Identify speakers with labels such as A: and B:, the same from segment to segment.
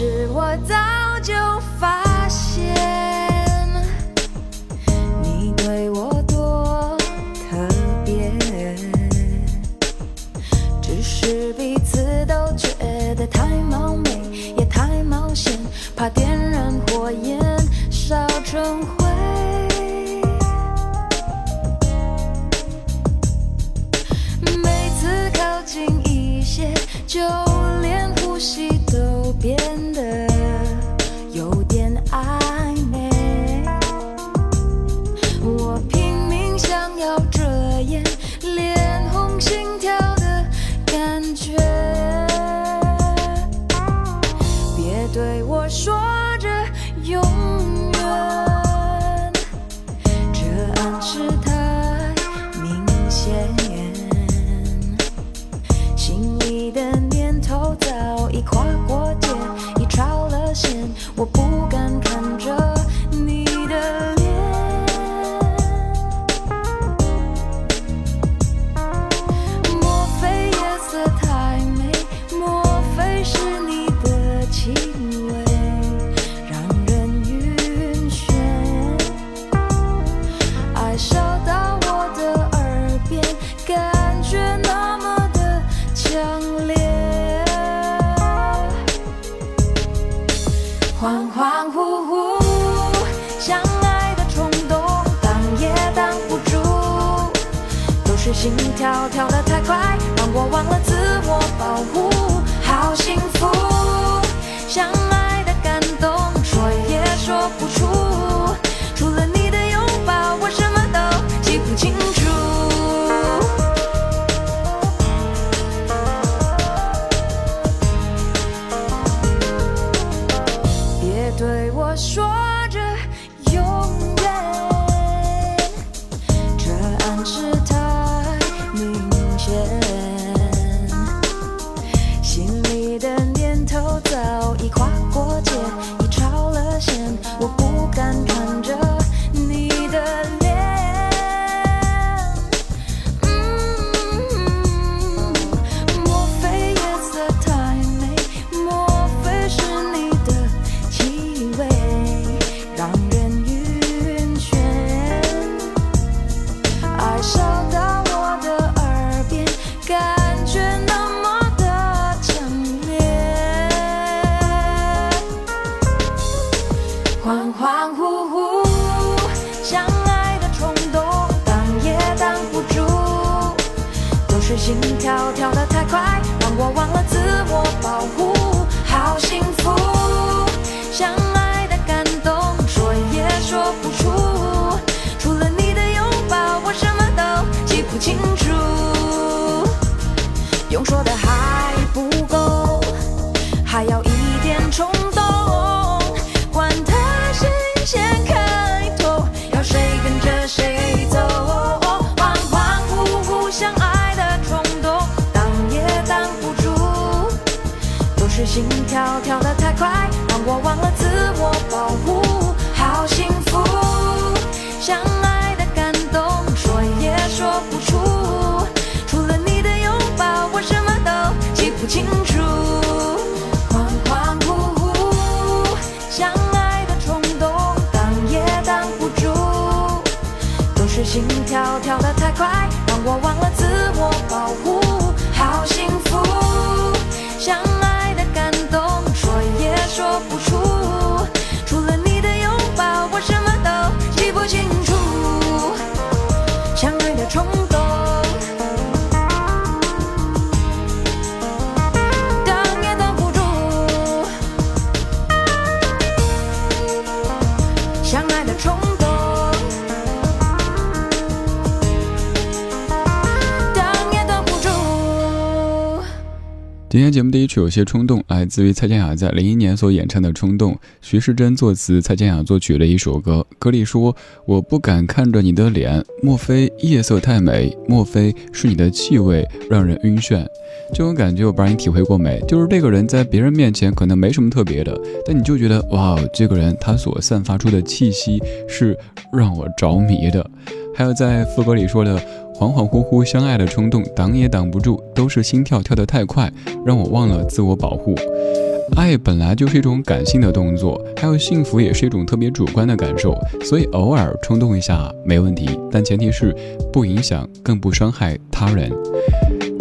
A: 是我早就发现。对我说着永远这暗示太明显。心里的念头早已跨过界已超了线我不敢看着。恍惚惚，相爱的冲动挡也挡不住，都是心跳跳得太快，让我忘了自我保护。好幸福，相爱。心跳跳得太快，让我忘了自我保护。
B: 今天节目第一曲有些冲动，来自于蔡健雅在零一年所演唱的《冲动》，徐世珍作词，蔡健雅作曲的一首歌。歌里说：“我不敢看着你的脸，莫非夜色太美？莫非是你的气味让人晕眩？”这种感觉我不知道你体会过没？就是这个人在别人面前可能没什么特别的，但你就觉得哇，这个人他所散发出的气息是让我着迷的。还有在副歌里说的。恍恍惚惚相爱的冲动，挡也挡不住，都是心跳跳得太快，让我忘了自我保护。爱本来就是一种感性的动作，还有幸福也是一种特别主观的感受，所以偶尔冲动一下没问题，但前提是不影响，更不伤害他人。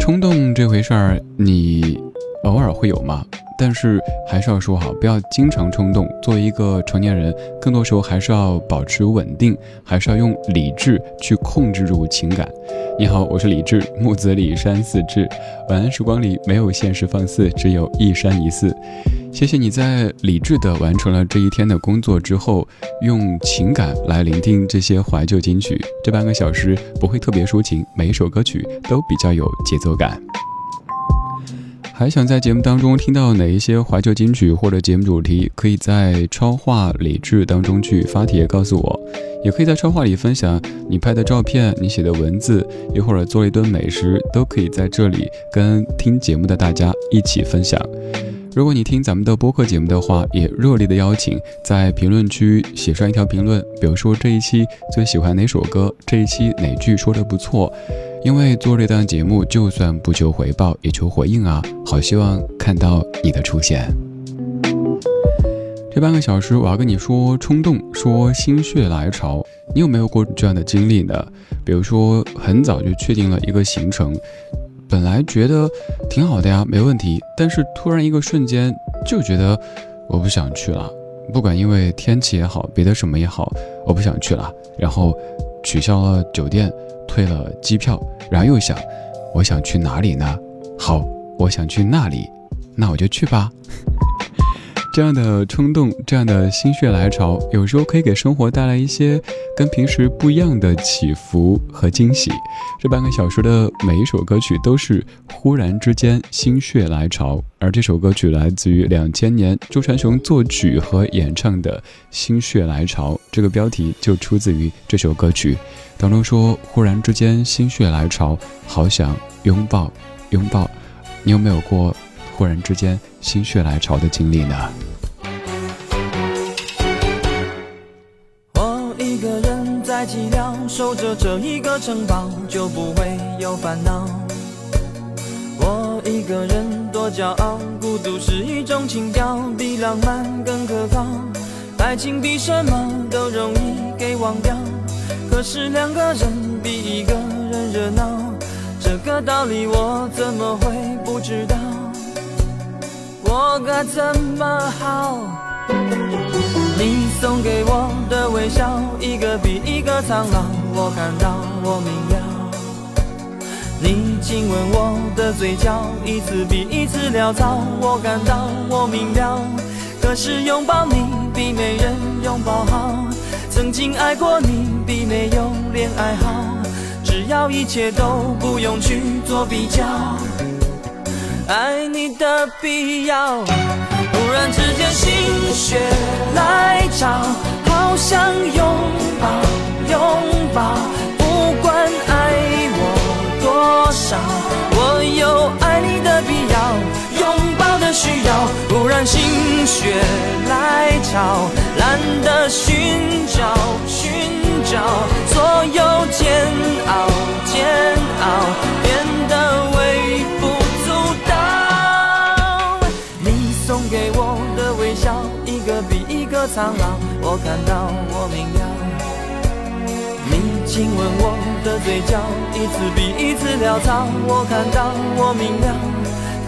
B: 冲动这回事儿，你偶尔会有吗？但是还是要说好，不要经常冲动。作为一个成年人，更多时候还是要保持稳定，还是要用理智去控制住情感。你好，我是李智，木子李山四志。晚安时光里没有现实放肆，只有一山一寺。谢谢你在理智的完成了这一天的工作之后，用情感来聆听这些怀旧金曲。这半个小时不会特别抒情，每一首歌曲都比较有节奏感。还想在节目当中听到哪一些怀旧金曲或者节目主题，可以在超话理智当中去发帖告诉我，也可以在超话里分享你拍的照片、你写的文字，又或者做了一顿美食，都可以在这里跟听节目的大家一起分享。如果你听咱们的播客节目的话，也热烈的邀请在评论区写上一条评论，比如说这一期最喜欢哪首歌，这一期哪句说的不错。因为做这档节目，就算不求回报，也求回应啊！好希望看到你的出现。这半个小时，我要跟你说冲动，说心血来潮。你有没有过这样的经历呢？比如说，很早就确定了一个行程，本来觉得挺好的呀，没问题。但是突然一个瞬间，就觉得我不想去了。不管因为天气也好，别的什么也好，我不想去了。然后取消了酒店。退了机票，然后又想，我想去哪里呢？好，我想去那里，那我就去吧。这样的冲动，这样的心血来潮，有时候可以给生活带来一些跟平时不一样的起伏和惊喜。这半个小时的每一首歌曲都是忽然之间心血来潮，而这首歌曲来自于两千年周传雄作曲和演唱的《心血来潮》，这个标题就出自于这首歌曲当中说：“忽然之间心血来潮，好想拥抱拥抱。”你有没有过？忽然之间心血来潮的经历呢？
C: 我一个人在寂寥，守着这一个城堡，就不会有烦恼。我一个人多骄傲，孤独是一种情调，比浪漫更可靠。爱情比什么都容易给忘掉，可是两个人比一个人热闹，这个道理我怎么会不知道？我该怎么好？你送给我的微笑，一个比一个苍老。我看到，我明了。你亲吻我的嘴角，一次比一次潦草。我感到，我明了。可是拥抱你比没人拥抱好。曾经爱过你比没有恋爱好。只要一切都不用去做比较。爱你的必要，忽然之间心血来潮，好想拥抱拥抱，不管爱我多少，我有爱你的必要，拥抱的需要。忽然心血来潮，懒得寻找寻找，所有煎熬煎熬苍老，我看到，我明了。你亲吻我的嘴角，一次比一次潦草。我看到，我明了。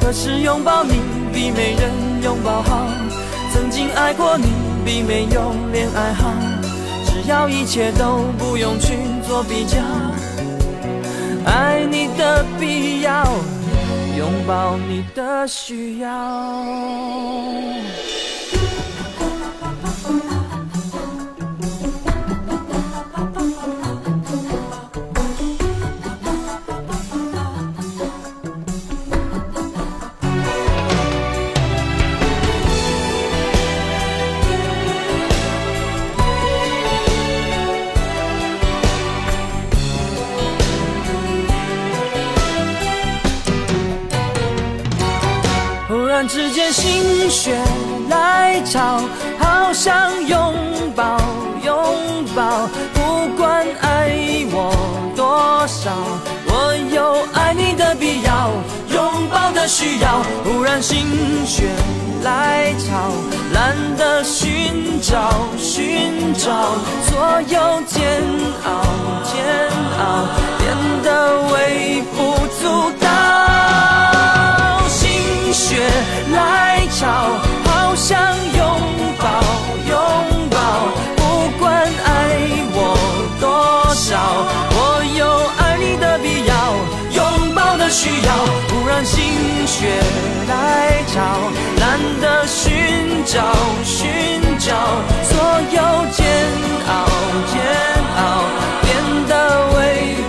C: 可是拥抱你比没人拥抱好。曾经爱过你比没有恋爱好。只要一切都不用去做比较。爱你的必要，拥抱你的需要。需要。忽然心血来潮，懒得寻找寻找，所有煎潮，懒得寻找寻找，所有煎熬煎熬变得微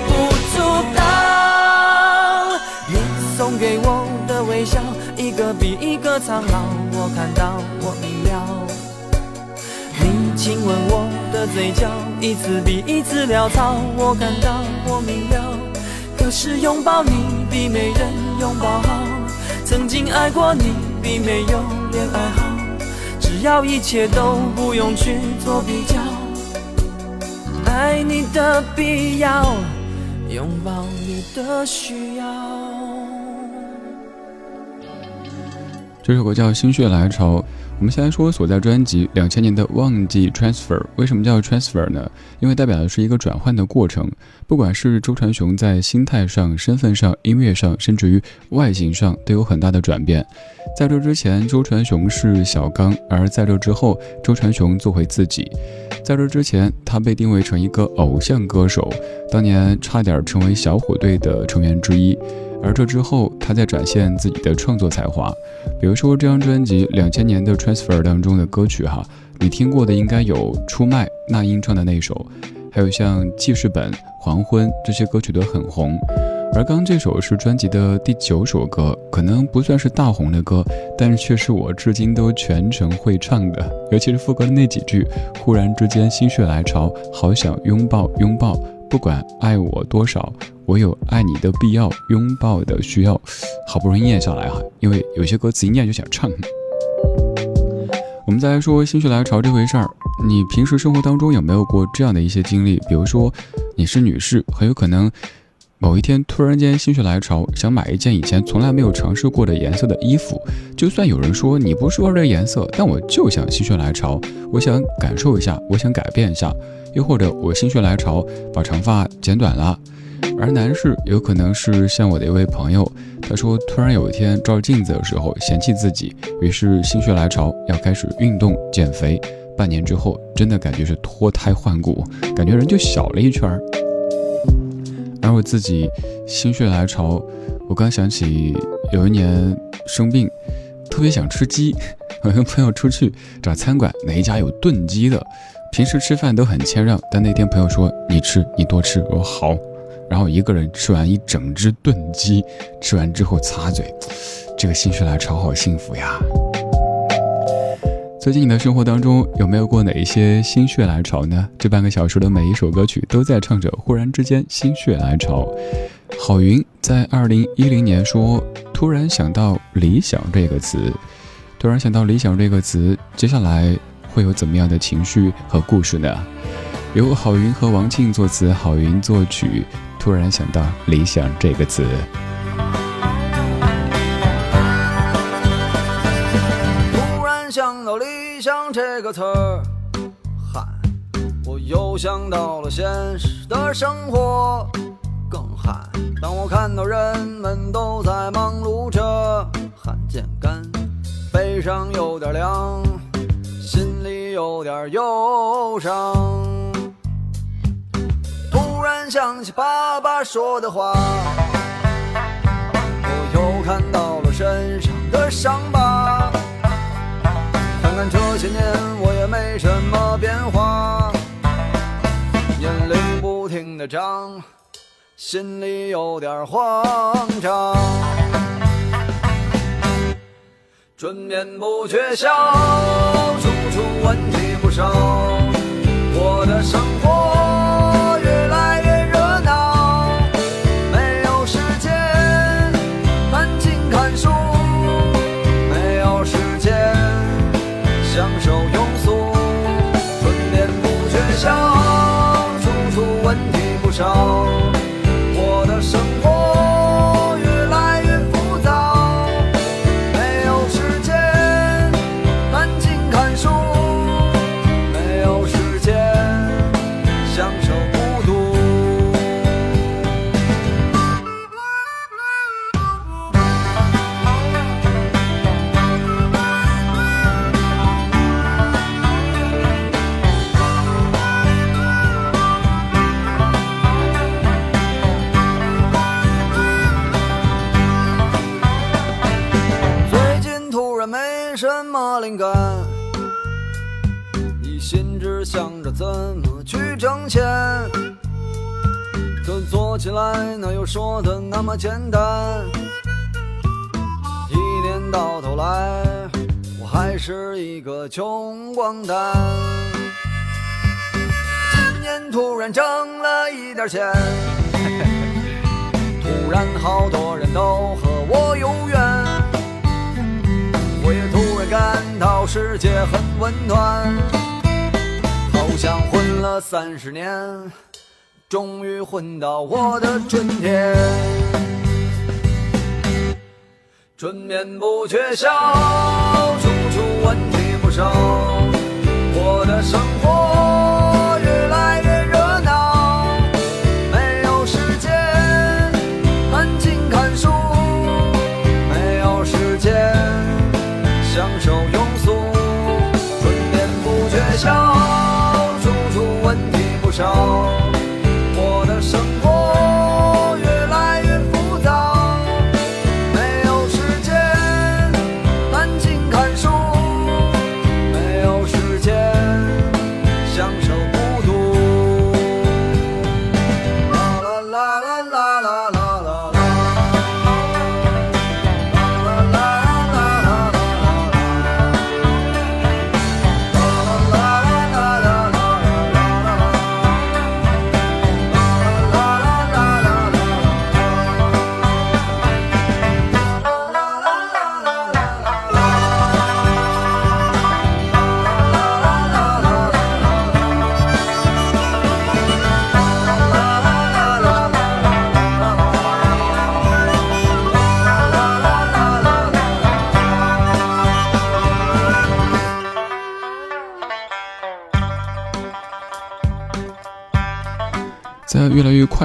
C: 不足道。你送给我的微笑，一个比一个苍老，我看到我明了。你亲吻我的嘴角，一次比一次潦草，我感到我明了。可是拥抱你比没人拥抱好，曾经爱过你比没有恋爱好。只要一切都不用去做比较，爱你的必要，拥抱你的需要。
B: 这首歌叫《心血来潮》。我们先来说所在专辑两千年的《忘记 Transfer》，为什么叫 Transfer 呢？因为代表的是一个转换的过程。不管是周传雄在心态上、身份上、音乐上，甚至于外形上，都有很大的转变。在这之前，周传雄是小刚；而在这之后，周传雄做回自己。在这之前，他被定位成一个偶像歌手，当年差点成为小虎队的成员之一。而这之后，他在展现自己的创作才华，比如说这张专辑两千年的《Transfer》当中的歌曲哈，你听过的应该有《出卖》那英唱的那首，还有像《记事本》《黄昏》这些歌曲都很红。而刚这首是专辑的第九首歌，可能不算是大红的歌，但是却是我至今都全程会唱的，尤其是副歌的那几句：“忽然之间心血来潮，好想拥抱拥抱，不管爱我多少。”我有爱你的必要，拥抱的需要，好不容易念下来哈，因为有些歌词一念就想唱。我们再来说心血来潮这回事儿，你平时生活当中有没有过这样的一些经历？比如说你是女士，很有可能某一天突然间心血来潮，想买一件以前从来没有尝试过的颜色的衣服，就算有人说你不适合这颜色，但我就想心血来潮，我想感受一下，我想改变一下，又或者我心血来潮把长发剪短了。而男士有可能是像我的一位朋友，他说突然有一天照镜子的时候嫌弃自己，于是心血来潮要开始运动减肥，半年之后真的感觉是脱胎换骨，感觉人就小了一圈儿。而我自己心血来潮，我刚想起有一年生病，特别想吃鸡，我跟朋友出去找餐馆，哪一家有炖鸡的？平时吃饭都很谦让，但那天朋友说你吃，你多吃，我说好。然后一个人吃完一整只炖鸡，吃完之后擦嘴，这个心血来潮好幸福呀！最近你的生活当中有没有过哪一些心血来潮呢？这半个小时的每一首歌曲都在唱着忽然之间心血来潮。郝云在二零一零年说：“突然想到理想这个词，突然想到理想这个词，接下来会有怎么样的情绪和故事呢？”由郝云和王庆作词，郝云作曲。突然想到“理想”这个词。
D: 突然想到“理想”这个词儿，嗨，我又想到了现实的生活，更嗨。当我看到人们都在忙碌着，汗渐干，背上有点凉，点忧伤。突然想起爸爸说的话，我又看到了身上的伤疤。看看这些年我也没什么变化，年龄不停的长，心里有点慌张。春眠不觉晓，处处闻上，我的生活越来越热闹，没有时间安静看书，没有时间享受庸俗，春眠不觉晓，处处问题不少。一心只想着怎么去挣钱，可做起来哪有说的那么简单？一年到头来，我还是一个穷光蛋。今年突然挣了一点钱，突然好多人都和我有缘，我也突然感到世界很温暖，像混了三十年，终于混到我的春天。春眠不觉晓，处处问题不少，我的生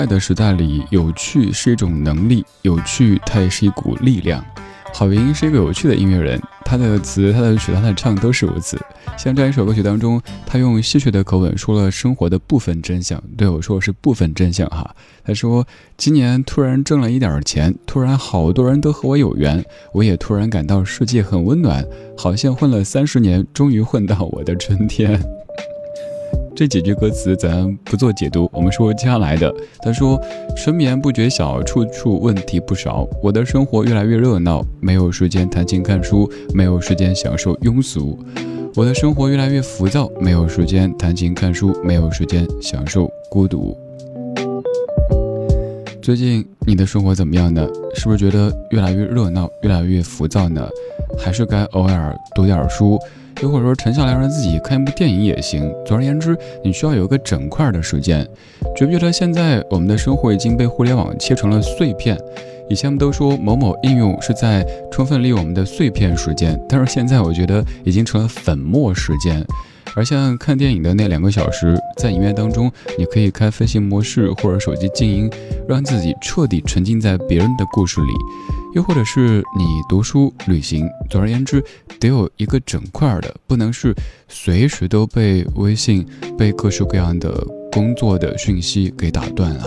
B: 快的时代里，有趣是一种能力，有趣它也是一股力量。郝云是一个有趣的音乐人，他的词、他的曲、他的唱都是如此。像这样一首歌曲当中，他用戏谑的口吻说了生活的部分真相。对我说是部分真相哈。他说今年突然挣了一点钱，突然好多人都和我有缘，我也突然感到世界很温暖，好像混了三十年，终于混到我的春天。这几句歌词咱不做解读，我们说接下来的。他说：“春眠不觉晓，处处问题不少。我的生活越来越热闹，没有时间弹琴看书，没有时间享受庸俗。我的生活越来越浮躁，没有时间弹琴看书，没有时间享受孤独。”最近你的生活怎么样呢？是不是觉得越来越热闹，越来越浮躁呢？还是该偶尔读点书？又或者说沉下来让自己看一部电影也行。总而言之，你需要有一个整块的时间。觉不觉得现在我们的生活已经被互联网切成了碎片？以前我们都说某某应用是在充分利用我们的碎片时间，但是现在我觉得已经成了粉末时间。而像看电影的那两个小时，在影院当中，你可以开飞行模式或者手机静音，让自己彻底沉浸在别人的故事里。又或者是你读书、旅行，总而言之，得有一个整块的，不能是随时都被微信、被各式各样的工作的讯息给打断啊。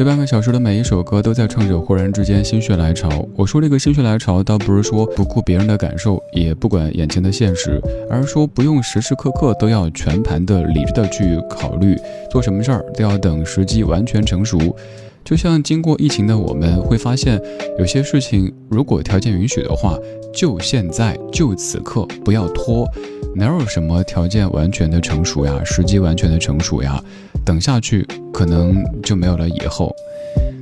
B: 这半个小时的每一首歌都在唱着忽然之间心血来潮。我说这个心血来潮，倒不是说不顾别人的感受，也不管眼前的现实，而是说不用时时刻刻都要全盘的理智的去考虑，做什么事儿都要等时机完全成熟。就像经过疫情的我们会发现，有些事情如果条件允许的话，就现在就此刻，不要拖。哪有什么条件完全的成熟呀，时机完全的成熟呀？等下去可能就没有了以后。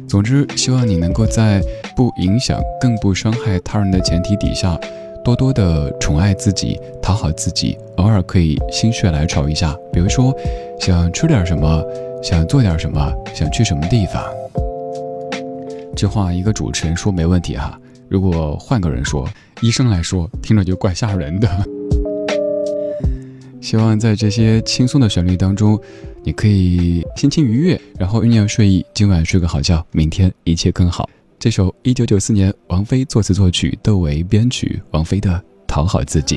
B: 总之，希望你能够在不影响、更不伤害他人的前提底下，多多的宠爱自己，讨好自己，偶尔可以心血来潮一下，比如说想吃点什么，想做点什么，想去什么地方。这话一个主持人说没问题哈，如果换个人说，医生来说，听着就怪吓人的。希望在这些轻松的旋律当中，你可以心情愉悦，然后酝酿睡意，今晚睡个好觉，明天一切更好。这首一九九四年王菲作词作曲，窦唯编曲，王菲的《讨好自己》。